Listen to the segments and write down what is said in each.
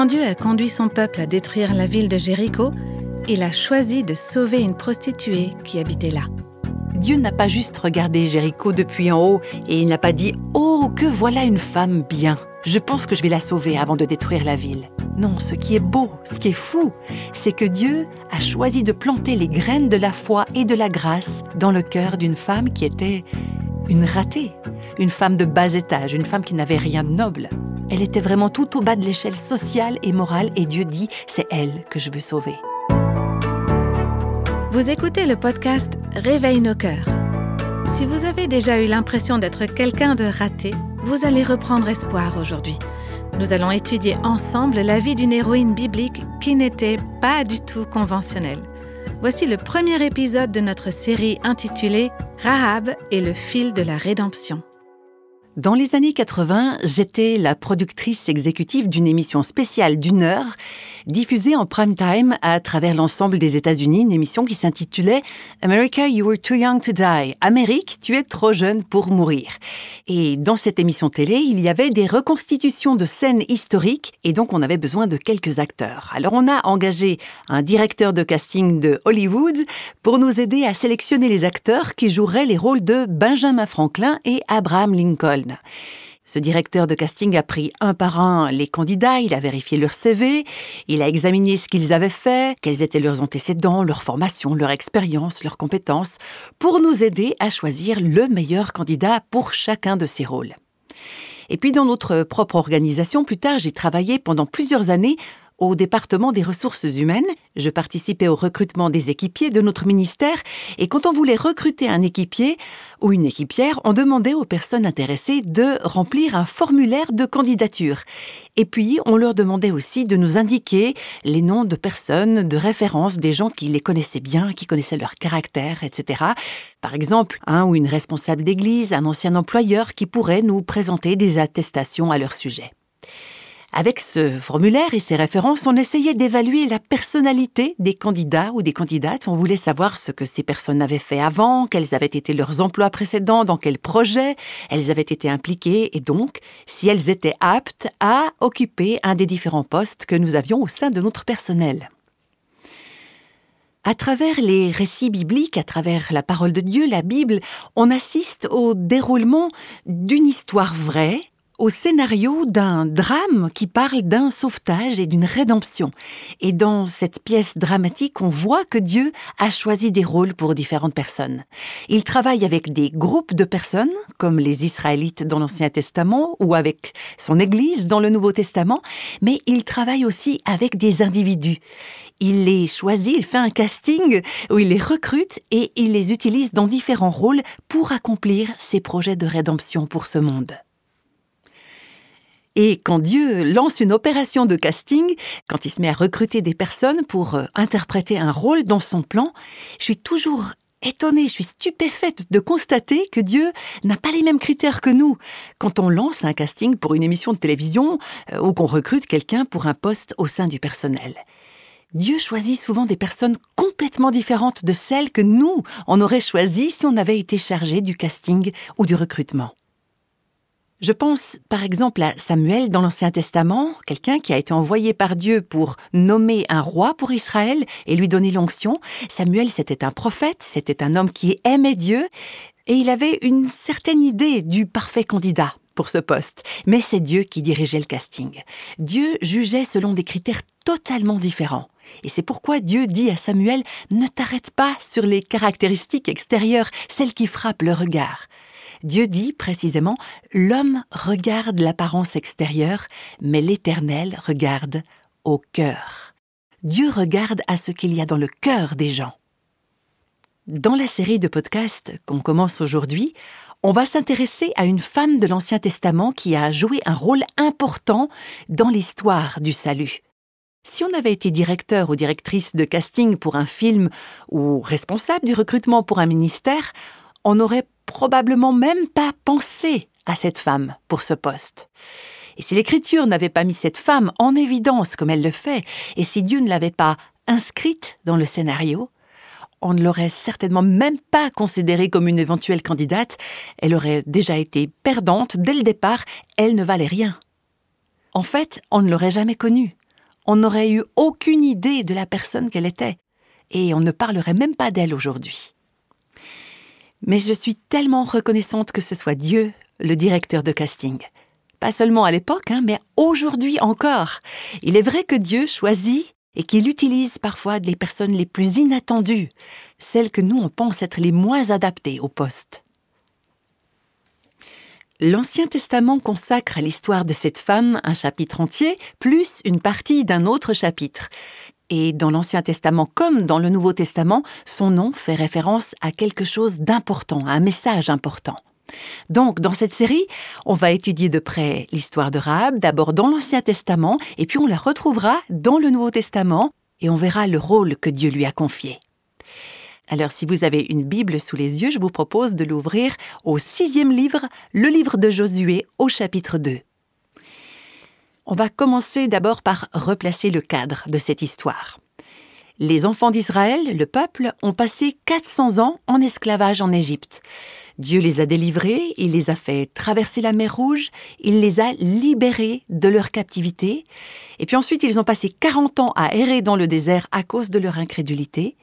Quand Dieu a conduit son peuple à détruire la ville de Jéricho, il a choisi de sauver une prostituée qui habitait là. Dieu n'a pas juste regardé Jéricho depuis en haut et il n'a pas dit ⁇ Oh, que voilà une femme bien Je pense que je vais la sauver avant de détruire la ville ⁇ Non, ce qui est beau, ce qui est fou, c'est que Dieu a choisi de planter les graines de la foi et de la grâce dans le cœur d'une femme qui était une ratée, une femme de bas étage, une femme qui n'avait rien de noble. Elle était vraiment tout au bas de l'échelle sociale et morale et Dieu dit ⁇ C'est elle que je veux sauver ⁇ vous écoutez le podcast Réveille nos cœurs. Si vous avez déjà eu l'impression d'être quelqu'un de raté, vous allez reprendre espoir aujourd'hui. Nous allons étudier ensemble la vie d'une héroïne biblique qui n'était pas du tout conventionnelle. Voici le premier épisode de notre série intitulée Rahab et le fil de la rédemption. Dans les années 80, j'étais la productrice exécutive d'une émission spéciale d'une heure, diffusée en prime time à travers l'ensemble des États-Unis, une émission qui s'intitulait America, You Were Too Young to Die. Amérique, tu es trop jeune pour mourir. Et dans cette émission télé, il y avait des reconstitutions de scènes historiques et donc on avait besoin de quelques acteurs. Alors on a engagé un directeur de casting de Hollywood pour nous aider à sélectionner les acteurs qui joueraient les rôles de Benjamin Franklin et Abraham Lincoln. Ce directeur de casting a pris un par un les candidats, il a vérifié leur CV, il a examiné ce qu'ils avaient fait, quels étaient leurs antécédents, leur formation, leur expérience, leurs compétences, pour nous aider à choisir le meilleur candidat pour chacun de ces rôles. Et puis dans notre propre organisation, plus tard, j'ai travaillé pendant plusieurs années au département des ressources humaines. Je participais au recrutement des équipiers de notre ministère et quand on voulait recruter un équipier ou une équipière, on demandait aux personnes intéressées de remplir un formulaire de candidature. Et puis, on leur demandait aussi de nous indiquer les noms de personnes, de référence, des gens qui les connaissaient bien, qui connaissaient leur caractère, etc. Par exemple, un ou une responsable d'église, un ancien employeur qui pourrait nous présenter des attestations à leur sujet. Avec ce formulaire et ces références, on essayait d'évaluer la personnalité des candidats ou des candidates. On voulait savoir ce que ces personnes avaient fait avant, quels avaient été leurs emplois précédents, dans quels projets elles avaient été impliquées et donc si elles étaient aptes à occuper un des différents postes que nous avions au sein de notre personnel. À travers les récits bibliques, à travers la parole de Dieu, la Bible, on assiste au déroulement d'une histoire vraie, au scénario d'un drame qui parle d'un sauvetage et d'une rédemption. Et dans cette pièce dramatique, on voit que Dieu a choisi des rôles pour différentes personnes. Il travaille avec des groupes de personnes, comme les Israélites dans l'Ancien Testament ou avec son Église dans le Nouveau Testament, mais il travaille aussi avec des individus. Il les choisit, il fait un casting où il les recrute et il les utilise dans différents rôles pour accomplir ses projets de rédemption pour ce monde. Et quand Dieu lance une opération de casting, quand il se met à recruter des personnes pour euh, interpréter un rôle dans son plan, je suis toujours étonnée, je suis stupéfaite de constater que Dieu n'a pas les mêmes critères que nous. Quand on lance un casting pour une émission de télévision euh, ou qu'on recrute quelqu'un pour un poste au sein du personnel. Dieu choisit souvent des personnes complètement différentes de celles que nous, on aurait choisies si on avait été chargé du casting ou du recrutement. Je pense par exemple à Samuel dans l'Ancien Testament, quelqu'un qui a été envoyé par Dieu pour nommer un roi pour Israël et lui donner l'onction. Samuel, c'était un prophète, c'était un homme qui aimait Dieu et il avait une certaine idée du parfait candidat pour ce poste. Mais c'est Dieu qui dirigeait le casting. Dieu jugeait selon des critères totalement différents. Et c'est pourquoi Dieu dit à Samuel, ne t'arrête pas sur les caractéristiques extérieures, celles qui frappent le regard. Dieu dit précisément L'homme regarde l'apparence extérieure, mais l'Éternel regarde au cœur. Dieu regarde à ce qu'il y a dans le cœur des gens. Dans la série de podcasts qu'on commence aujourd'hui, on va s'intéresser à une femme de l'Ancien Testament qui a joué un rôle important dans l'histoire du salut. Si on avait été directeur ou directrice de casting pour un film ou responsable du recrutement pour un ministère, on n'aurait probablement même pas pensé à cette femme pour ce poste. Et si l'Écriture n'avait pas mis cette femme en évidence comme elle le fait, et si Dieu ne l'avait pas inscrite dans le scénario, on ne l'aurait certainement même pas considérée comme une éventuelle candidate, elle aurait déjà été perdante dès le départ, elle ne valait rien. En fait, on ne l'aurait jamais connue. on n'aurait eu aucune idée de la personne qu'elle était, et on ne parlerait même pas d'elle aujourd'hui. Mais je suis tellement reconnaissante que ce soit Dieu, le directeur de casting. Pas seulement à l'époque, hein, mais aujourd'hui encore. Il est vrai que Dieu choisit et qu'il utilise parfois les personnes les plus inattendues, celles que nous on pense être les moins adaptées au poste. L'Ancien Testament consacre à l'histoire de cette femme un chapitre entier, plus une partie d'un autre chapitre. Et dans l'Ancien Testament comme dans le Nouveau Testament, son nom fait référence à quelque chose d'important, à un message important. Donc, dans cette série, on va étudier de près l'histoire de Rahab, d'abord dans l'Ancien Testament, et puis on la retrouvera dans le Nouveau Testament, et on verra le rôle que Dieu lui a confié. Alors si vous avez une Bible sous les yeux, je vous propose de l'ouvrir au sixième livre, le livre de Josué au chapitre 2. On va commencer d'abord par replacer le cadre de cette histoire. Les enfants d'Israël, le peuple, ont passé 400 ans en esclavage en Égypte. Dieu les a délivrés, il les a fait traverser la mer Rouge, il les a libérés de leur captivité, et puis ensuite ils ont passé 40 ans à errer dans le désert à cause de leur incrédulité.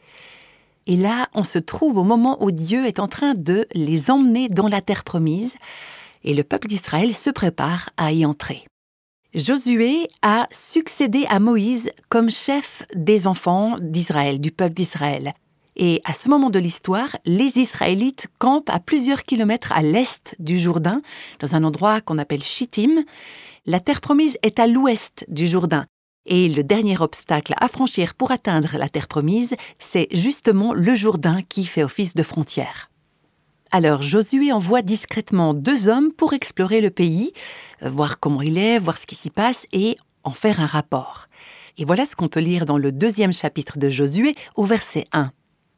Et là, on se trouve au moment où Dieu est en train de les emmener dans la terre promise, et le peuple d'Israël se prépare à y entrer. Josué a succédé à Moïse comme chef des enfants d'Israël, du peuple d'Israël. Et à ce moment de l'histoire, les Israélites campent à plusieurs kilomètres à l'est du Jourdain, dans un endroit qu'on appelle Chittim. La terre promise est à l'ouest du Jourdain. Et le dernier obstacle à franchir pour atteindre la terre promise, c'est justement le Jourdain qui fait office de frontière. Alors Josué envoie discrètement deux hommes pour explorer le pays, euh, voir comment il est, voir ce qui s'y passe et en faire un rapport. Et voilà ce qu'on peut lire dans le deuxième chapitre de Josué au verset 1.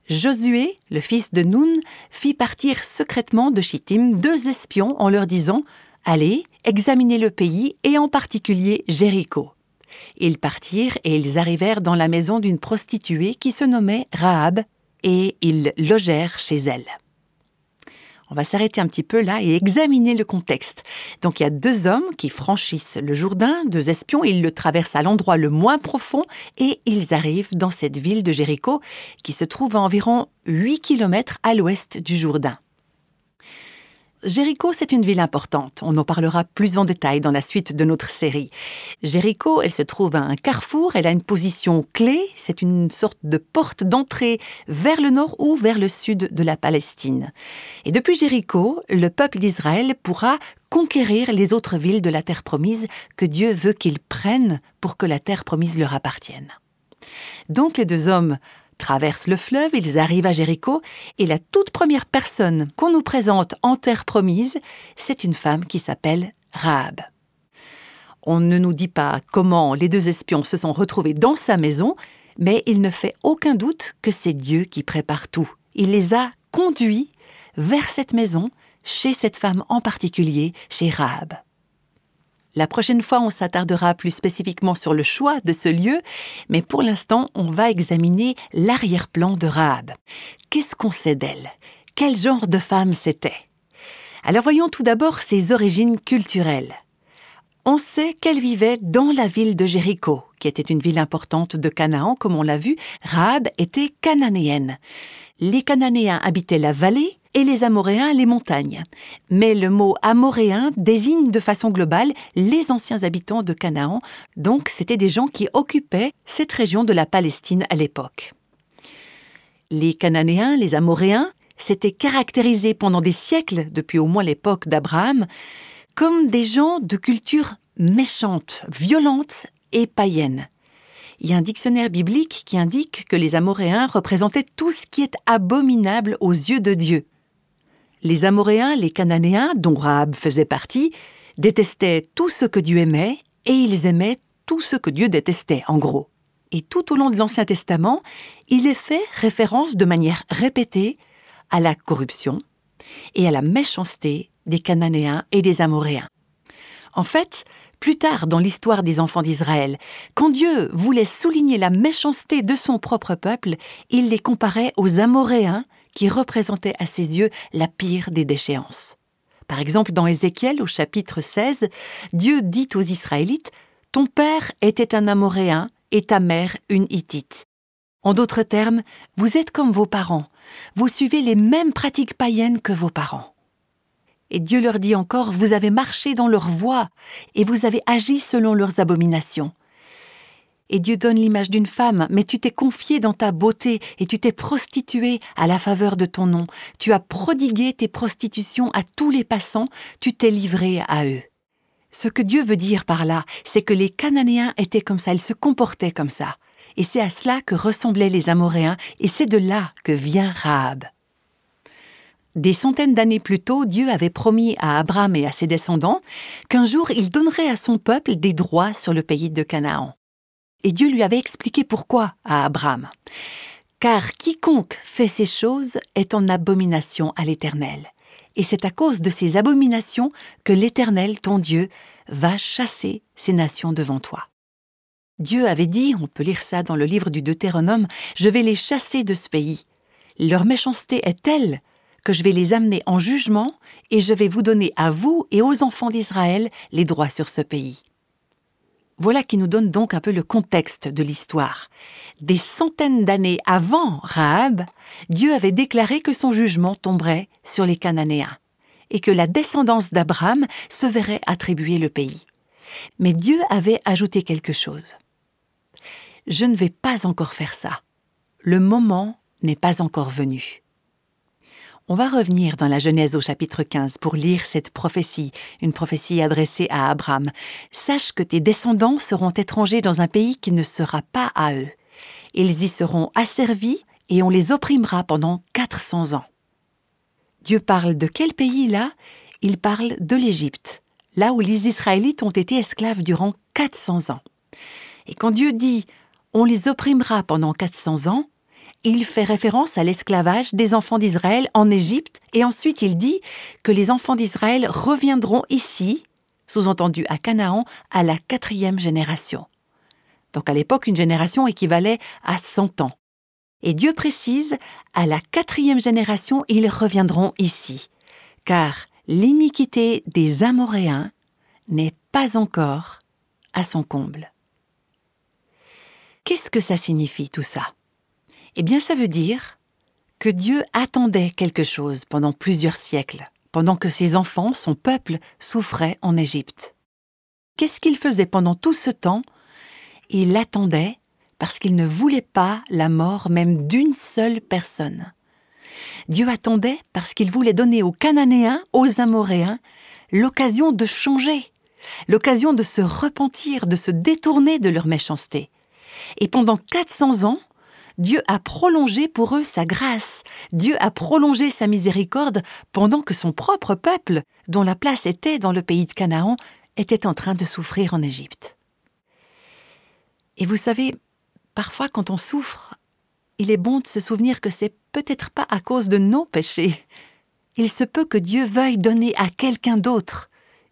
Josué, le fils de Nun, fit partir secrètement de Chittim deux espions en leur disant Allez, examinez le pays et en particulier Jéricho. Ils partirent et ils arrivèrent dans la maison d'une prostituée qui se nommait Rahab, et ils logèrent chez elle. On va s'arrêter un petit peu là et examiner le contexte. Donc il y a deux hommes qui franchissent le Jourdain, deux espions, ils le traversent à l'endroit le moins profond et ils arrivent dans cette ville de Jéricho qui se trouve à environ 8 km à l'ouest du Jourdain. Jéricho, c'est une ville importante. On en parlera plus en détail dans la suite de notre série. Jéricho, elle se trouve à un carrefour, elle a une position clé, c'est une sorte de porte d'entrée vers le nord ou vers le sud de la Palestine. Et depuis Jéricho, le peuple d'Israël pourra conquérir les autres villes de la terre promise que Dieu veut qu'ils prennent pour que la terre promise leur appartienne. Donc les deux hommes traversent le fleuve, ils arrivent à Jéricho, et la toute première personne qu'on nous présente en terre promise, c'est une femme qui s'appelle Rahab. On ne nous dit pas comment les deux espions se sont retrouvés dans sa maison, mais il ne fait aucun doute que c'est Dieu qui prépare tout. Il les a conduits vers cette maison, chez cette femme en particulier, chez Rahab. La prochaine fois, on s'attardera plus spécifiquement sur le choix de ce lieu, mais pour l'instant, on va examiner l'arrière-plan de Rahab. Qu'est-ce qu'on sait d'elle? Quel genre de femme c'était? Alors voyons tout d'abord ses origines culturelles. On sait qu'elle vivait dans la ville de Jéricho, qui était une ville importante de Canaan, comme on l'a vu. Rahab était cananéenne. Les Cananéens habitaient la vallée et les Amoréens les montagnes. Mais le mot amoréen désigne de façon globale les anciens habitants de Canaan, donc c'était des gens qui occupaient cette région de la Palestine à l'époque. Les Cananéens, les Amoréens, s'étaient caractérisés pendant des siècles, depuis au moins l'époque d'Abraham, comme des gens de culture méchante, violente et païenne. Il y a un dictionnaire biblique qui indique que les Amoréens représentaient tout ce qui est abominable aux yeux de Dieu. Les Amoréens, les Cananéens, dont Rahab faisait partie, détestaient tout ce que Dieu aimait et ils aimaient tout ce que Dieu détestait, en gros. Et tout au long de l'Ancien Testament, il est fait référence de manière répétée à la corruption et à la méchanceté des Cananéens et des Amoréens. En fait, plus tard dans l'histoire des enfants d'Israël, quand Dieu voulait souligner la méchanceté de son propre peuple, il les comparait aux Amoréens qui représentait à ses yeux la pire des déchéances. Par exemple, dans Ézéchiel au chapitre 16, Dieu dit aux Israélites Ton père était un Amoréen et ta mère une Hittite. En d'autres termes, vous êtes comme vos parents, vous suivez les mêmes pratiques païennes que vos parents. Et Dieu leur dit encore, vous avez marché dans leur voie, et vous avez agi selon leurs abominations. Et Dieu donne l'image d'une femme, mais tu t'es confié dans ta beauté, et tu t'es prostituée à la faveur de ton nom. Tu as prodigué tes prostitutions à tous les passants, tu t'es livré à eux. Ce que Dieu veut dire par là, c'est que les Cananéens étaient comme ça, ils se comportaient comme ça. Et c'est à cela que ressemblaient les Amoréens, et c'est de là que vient Rahab. Des centaines d'années plus tôt, Dieu avait promis à Abraham et à ses descendants qu'un jour il donnerait à son peuple des droits sur le pays de Canaan. Et Dieu lui avait expliqué pourquoi à Abraham. Car quiconque fait ces choses est en abomination à l'Éternel. Et c'est à cause de ces abominations que l'Éternel, ton Dieu, va chasser ces nations devant toi. Dieu avait dit, on peut lire ça dans le livre du Deutéronome, je vais les chasser de ce pays. Leur méchanceté est telle que je vais les amener en jugement et je vais vous donner à vous et aux enfants d'Israël les droits sur ce pays. Voilà qui nous donne donc un peu le contexte de l'histoire. Des centaines d'années avant Rahab, Dieu avait déclaré que son jugement tomberait sur les Cananéens et que la descendance d'Abraham se verrait attribuer le pays. Mais Dieu avait ajouté quelque chose je ne vais pas encore faire ça. Le moment n'est pas encore venu. On va revenir dans la Genèse au chapitre 15 pour lire cette prophétie, une prophétie adressée à Abraham. Sache que tes descendants seront étrangers dans un pays qui ne sera pas à eux. Ils y seront asservis et on les opprimera pendant 400 ans. Dieu parle de quel pays là? Il parle de l'Égypte, là où les Israélites ont été esclaves durant 400 ans. Et quand Dieu dit on les opprimera pendant 400 ans, il fait référence à l'esclavage des enfants d'Israël en Égypte, et ensuite il dit que les enfants d'Israël reviendront ici, sous-entendu à Canaan, à la quatrième génération. Donc à l'époque, une génération équivalait à 100 ans. Et Dieu précise, à la quatrième génération, ils reviendront ici, car l'iniquité des Amoréens n'est pas encore à son comble. Qu'est-ce que ça signifie tout ça? Eh bien ça veut dire que Dieu attendait quelque chose pendant plusieurs siècles, pendant que ses enfants, son peuple, souffraient en Égypte. Qu'est-ce qu'il faisait pendant tout ce temps? Il attendait parce qu'il ne voulait pas la mort même d'une seule personne. Dieu attendait parce qu'il voulait donner aux Cananéens, aux Amoréens, l'occasion de changer, l'occasion de se repentir, de se détourner de leur méchanceté. Et pendant 400 ans, Dieu a prolongé pour eux sa grâce, Dieu a prolongé sa miséricorde pendant que son propre peuple, dont la place était dans le pays de Canaan, était en train de souffrir en Égypte. Et vous savez, parfois quand on souffre, il est bon de se souvenir que c'est peut-être pas à cause de nos péchés. Il se peut que Dieu veuille donner à quelqu'un d'autre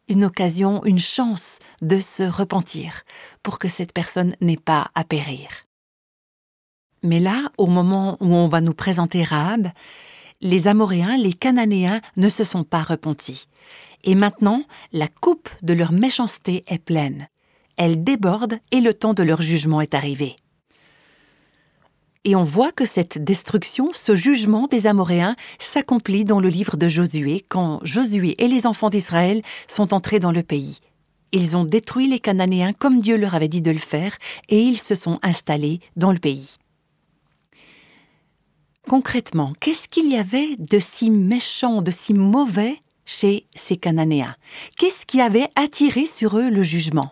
une occasion, une chance de se repentir pour que cette personne n'ait pas à périr. Mais là, au moment où on va nous présenter Rahab, les Amoréens, les Cananéens ne se sont pas repentis. Et maintenant, la coupe de leur méchanceté est pleine. Elle déborde et le temps de leur jugement est arrivé. Et on voit que cette destruction, ce jugement des Amoréens, s'accomplit dans le livre de Josué, quand Josué et les enfants d'Israël sont entrés dans le pays. Ils ont détruit les Cananéens comme Dieu leur avait dit de le faire, et ils se sont installés dans le pays. Concrètement, qu'est-ce qu'il y avait de si méchant, de si mauvais chez ces Cananéens? Qu'est-ce qui avait attiré sur eux le jugement?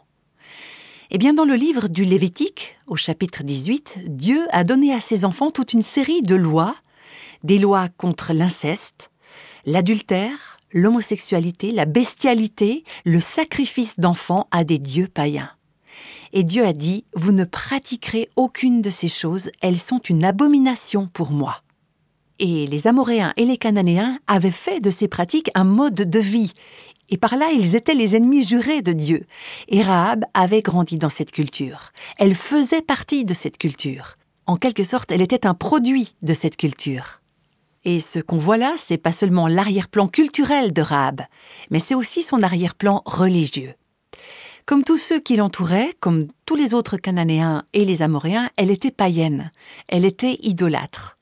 Eh bien, dans le livre du Lévitique, au chapitre 18, Dieu a donné à ses enfants toute une série de lois, des lois contre l'inceste, l'adultère, l'homosexualité, la bestialité, le sacrifice d'enfants à des dieux païens. Et Dieu a dit, Vous ne pratiquerez aucune de ces choses, elles sont une abomination pour moi. Et les Amoréens et les Cananéens avaient fait de ces pratiques un mode de vie, et par là, ils étaient les ennemis jurés de Dieu. Et Rahab avait grandi dans cette culture. Elle faisait partie de cette culture. En quelque sorte, elle était un produit de cette culture. Et ce qu'on voit là, c'est pas seulement l'arrière-plan culturel de Rahab, mais c'est aussi son arrière-plan religieux. Comme tous ceux qui l'entouraient, comme tous les autres Cananéens et les Amoréens, elle était païenne, elle était idolâtre.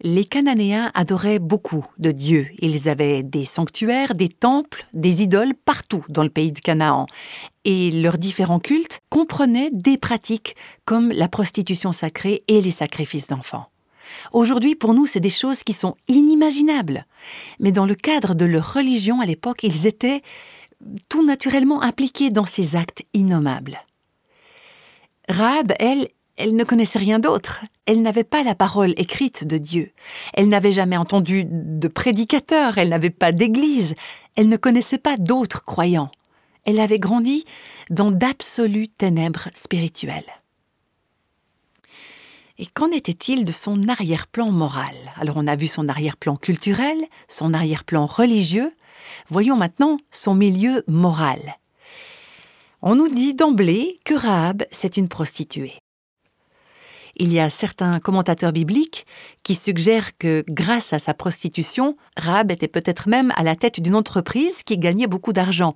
Les Cananéens adoraient beaucoup de dieux. Ils avaient des sanctuaires, des temples, des idoles partout dans le pays de Canaan. Et leurs différents cultes comprenaient des pratiques comme la prostitution sacrée et les sacrifices d'enfants. Aujourd'hui, pour nous, c'est des choses qui sont inimaginables. Mais dans le cadre de leur religion à l'époque, ils étaient tout naturellement impliquée dans ces actes innommables. Rahab, elle, elle ne connaissait rien d'autre. Elle n'avait pas la parole écrite de Dieu. Elle n'avait jamais entendu de prédicateur, elle n'avait pas d'église, elle ne connaissait pas d'autres croyants. Elle avait grandi dans d'absolues ténèbres spirituelles. Et qu'en était-il de son arrière-plan moral? Alors on a vu son arrière-plan culturel, son arrière-plan religieux, Voyons maintenant son milieu moral. On nous dit d'emblée que Rahab, c'est une prostituée. Il y a certains commentateurs bibliques qui suggèrent que grâce à sa prostitution, Rahab était peut-être même à la tête d'une entreprise qui gagnait beaucoup d'argent.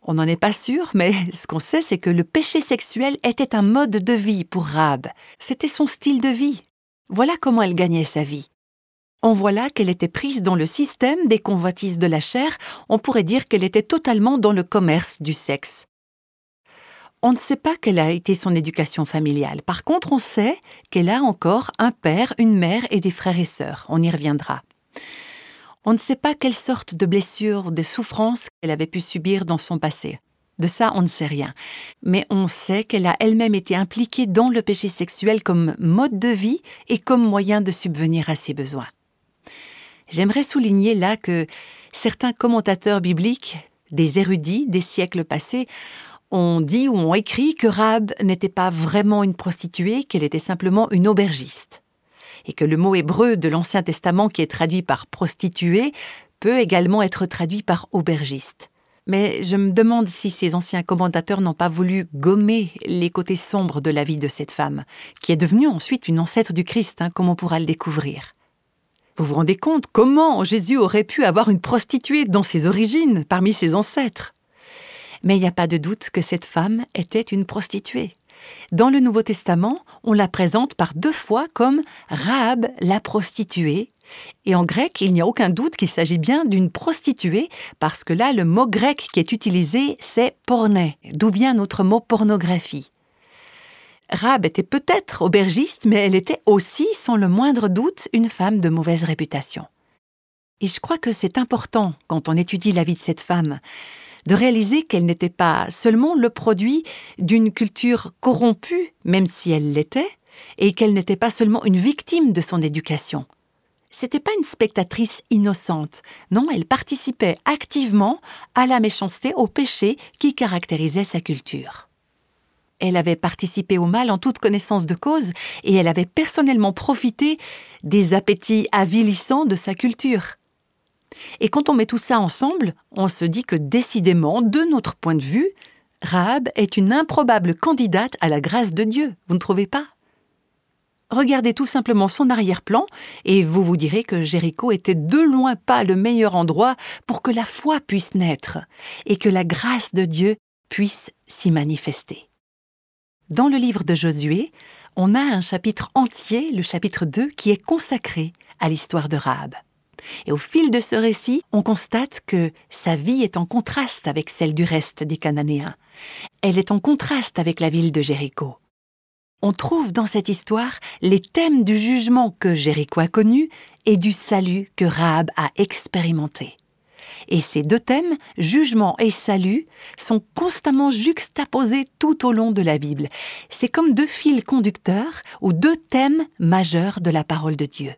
On n'en est pas sûr, mais ce qu'on sait, c'est que le péché sexuel était un mode de vie pour Rahab. C'était son style de vie. Voilà comment elle gagnait sa vie. On voit là qu'elle était prise dans le système des convoitises de la chair, on pourrait dire qu'elle était totalement dans le commerce du sexe. On ne sait pas quelle a été son éducation familiale. Par contre, on sait qu'elle a encore un père, une mère et des frères et sœurs. On y reviendra. On ne sait pas quelle sorte de blessures, de souffrances qu'elle avait pu subir dans son passé. De ça, on ne sait rien. Mais on sait qu'elle a elle-même été impliquée dans le péché sexuel comme mode de vie et comme moyen de subvenir à ses besoins. J'aimerais souligner là que certains commentateurs bibliques, des érudits des siècles passés, ont dit ou ont écrit que Rahab n'était pas vraiment une prostituée, qu'elle était simplement une aubergiste. Et que le mot hébreu de l'Ancien Testament qui est traduit par prostituée peut également être traduit par aubergiste. Mais je me demande si ces anciens commentateurs n'ont pas voulu gommer les côtés sombres de la vie de cette femme, qui est devenue ensuite une ancêtre du Christ, hein, comme on pourra le découvrir. Vous vous rendez compte comment Jésus aurait pu avoir une prostituée dans ses origines, parmi ses ancêtres? Mais il n'y a pas de doute que cette femme était une prostituée. Dans le Nouveau Testament, on la présente par deux fois comme Rahab la prostituée. Et en grec, il n'y a aucun doute qu'il s'agit bien d'une prostituée, parce que là, le mot grec qui est utilisé, c'est porné, d'où vient notre mot pornographie. Rab était peut-être aubergiste, mais elle était aussi, sans le moindre doute, une femme de mauvaise réputation. Et je crois que c'est important, quand on étudie la vie de cette femme, de réaliser qu'elle n'était pas seulement le produit d'une culture corrompue, même si elle l'était, et qu'elle n'était pas seulement une victime de son éducation. C'était pas une spectatrice innocente. Non, elle participait activement à la méchanceté, au péché qui caractérisait sa culture. Elle avait participé au mal en toute connaissance de cause et elle avait personnellement profité des appétits avilissants de sa culture. Et quand on met tout ça ensemble, on se dit que décidément, de notre point de vue, Rahab est une improbable candidate à la grâce de Dieu, vous ne trouvez pas? Regardez tout simplement son arrière-plan et vous vous direz que Jéricho était de loin pas le meilleur endroit pour que la foi puisse naître et que la grâce de Dieu puisse s'y manifester. Dans le livre de Josué, on a un chapitre entier, le chapitre 2, qui est consacré à l'histoire de Rahab. Et au fil de ce récit, on constate que sa vie est en contraste avec celle du reste des Cananéens. Elle est en contraste avec la ville de Jéricho. On trouve dans cette histoire les thèmes du jugement que Jéricho a connu et du salut que Rahab a expérimenté. Et ces deux thèmes, jugement et salut, sont constamment juxtaposés tout au long de la Bible. C'est comme deux fils conducteurs ou deux thèmes majeurs de la parole de Dieu.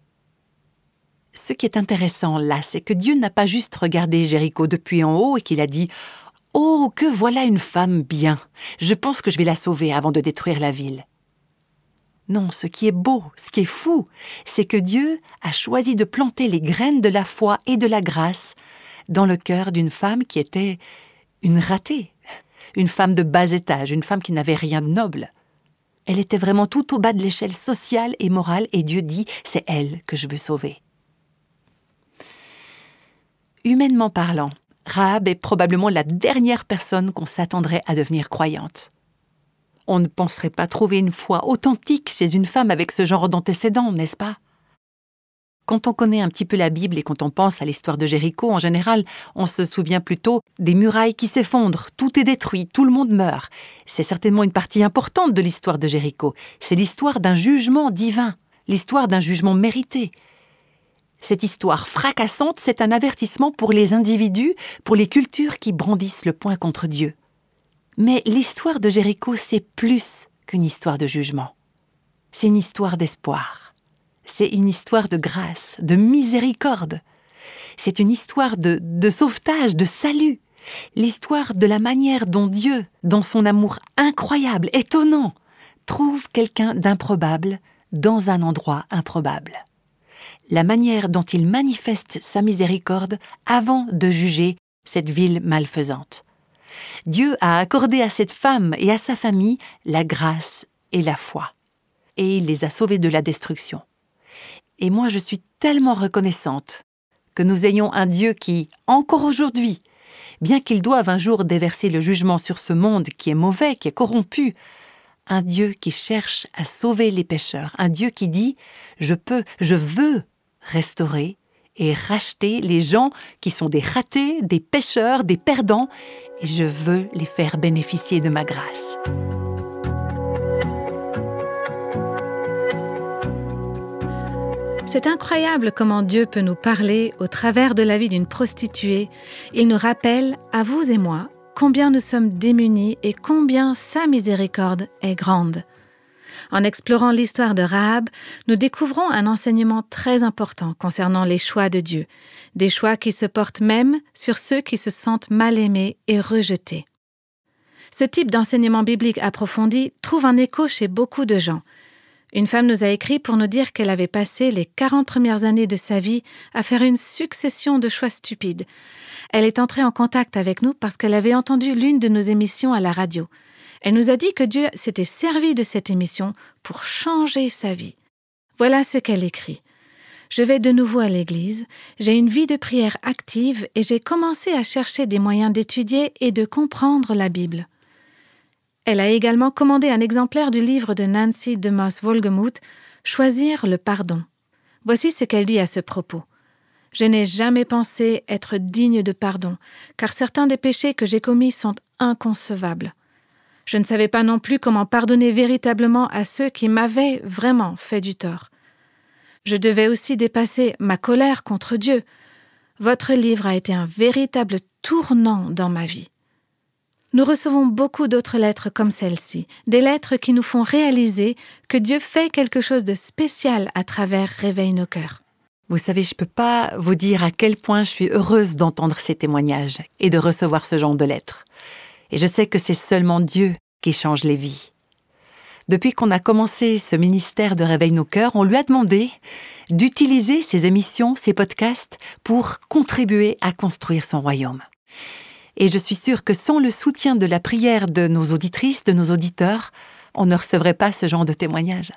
Ce qui est intéressant là, c'est que Dieu n'a pas juste regardé Jéricho depuis en haut et qu'il a dit Oh, que voilà une femme bien. Je pense que je vais la sauver avant de détruire la ville. Non, ce qui est beau, ce qui est fou, c'est que Dieu a choisi de planter les graines de la foi et de la grâce dans le cœur d'une femme qui était une ratée, une femme de bas étage, une femme qui n'avait rien de noble. Elle était vraiment tout au bas de l'échelle sociale et morale, et Dieu dit, c'est elle que je veux sauver. Humainement parlant, Rahab est probablement la dernière personne qu'on s'attendrait à devenir croyante. On ne penserait pas trouver une foi authentique chez une femme avec ce genre d'antécédents, n'est-ce pas? Quand on connaît un petit peu la Bible et quand on pense à l'histoire de Jéricho en général, on se souvient plutôt des murailles qui s'effondrent, tout est détruit, tout le monde meurt. C'est certainement une partie importante de l'histoire de Jéricho. C'est l'histoire d'un jugement divin, l'histoire d'un jugement mérité. Cette histoire fracassante, c'est un avertissement pour les individus, pour les cultures qui brandissent le poing contre Dieu. Mais l'histoire de Jéricho, c'est plus qu'une histoire de jugement. C'est une histoire d'espoir. C'est une histoire de grâce, de miséricorde. C'est une histoire de, de sauvetage, de salut. L'histoire de la manière dont Dieu, dans son amour incroyable, étonnant, trouve quelqu'un d'improbable dans un endroit improbable la manière dont il manifeste sa miséricorde avant de juger cette ville malfaisante. Dieu a accordé à cette femme et à sa famille la grâce et la foi, et il les a sauvés de la destruction. Et moi je suis tellement reconnaissante que nous ayons un Dieu qui, encore aujourd'hui, bien qu'il doive un jour déverser le jugement sur ce monde qui est mauvais, qui est corrompu, un Dieu qui cherche à sauver les pécheurs, un Dieu qui dit ⁇ Je peux, je veux restaurer et racheter les gens qui sont des ratés, des pêcheurs, des perdants, et je veux les faire bénéficier de ma grâce. C'est incroyable comment Dieu peut nous parler au travers de la vie d'une prostituée. Il nous rappelle, à vous et moi, combien nous sommes démunis et combien sa miséricorde est grande. En explorant l'histoire de Rahab, nous découvrons un enseignement très important concernant les choix de Dieu, des choix qui se portent même sur ceux qui se sentent mal aimés et rejetés. Ce type d'enseignement biblique approfondi trouve un écho chez beaucoup de gens. Une femme nous a écrit pour nous dire qu'elle avait passé les 40 premières années de sa vie à faire une succession de choix stupides. Elle est entrée en contact avec nous parce qu'elle avait entendu l'une de nos émissions à la radio. Elle nous a dit que Dieu s'était servi de cette émission pour changer sa vie. Voilà ce qu'elle écrit. Je vais de nouveau à l'église, j'ai une vie de prière active et j'ai commencé à chercher des moyens d'étudier et de comprendre la Bible. Elle a également commandé un exemplaire du livre de Nancy de Moss Wolgemuth, Choisir le pardon. Voici ce qu'elle dit à ce propos. Je n'ai jamais pensé être digne de pardon, car certains des péchés que j'ai commis sont inconcevables. Je ne savais pas non plus comment pardonner véritablement à ceux qui m'avaient vraiment fait du tort. Je devais aussi dépasser ma colère contre Dieu. Votre livre a été un véritable tournant dans ma vie. Nous recevons beaucoup d'autres lettres comme celle-ci, des lettres qui nous font réaliser que Dieu fait quelque chose de spécial à travers Réveille nos cœurs. Vous savez, je ne peux pas vous dire à quel point je suis heureuse d'entendre ces témoignages et de recevoir ce genre de lettres. Et je sais que c'est seulement Dieu qui change les vies. Depuis qu'on a commencé ce ministère de Réveil nos cœurs, on lui a demandé d'utiliser ses émissions, ses podcasts pour contribuer à construire son royaume. Et je suis sûre que sans le soutien de la prière de nos auditrices, de nos auditeurs, on ne recevrait pas ce genre de témoignage.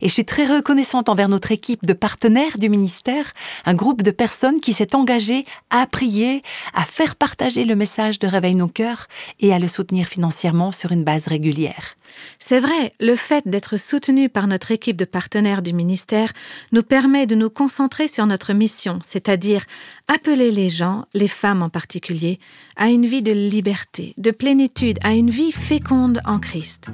Et je suis très reconnaissante envers notre équipe de partenaires du ministère, un groupe de personnes qui s'est engagé à prier, à faire partager le message de Réveil nos cœurs et à le soutenir financièrement sur une base régulière. C'est vrai, le fait d'être soutenu par notre équipe de partenaires du ministère nous permet de nous concentrer sur notre mission, c'est-à-dire appeler les gens, les femmes en particulier, à une vie de liberté, de plénitude, à une vie féconde en Christ.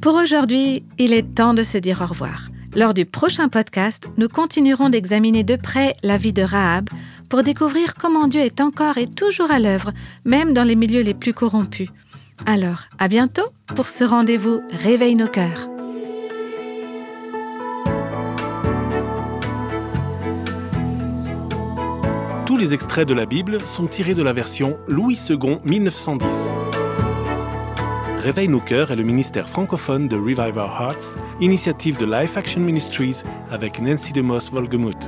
Pour aujourd'hui, il est temps de se dire au revoir. Lors du prochain podcast, nous continuerons d'examiner de près la vie de Rahab pour découvrir comment Dieu est encore et toujours à l'œuvre, même dans les milieux les plus corrompus. Alors, à bientôt pour ce rendez-vous Réveille nos cœurs. Tous les extraits de la Bible sont tirés de la version Louis II 1910. Réveille nos cœurs est le ministère francophone de Revive Our Hearts, initiative de Life Action Ministries avec Nancy DeMoss Volgemuth.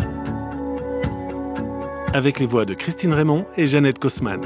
Avec les voix de Christine Raymond et Jeannette Kosman.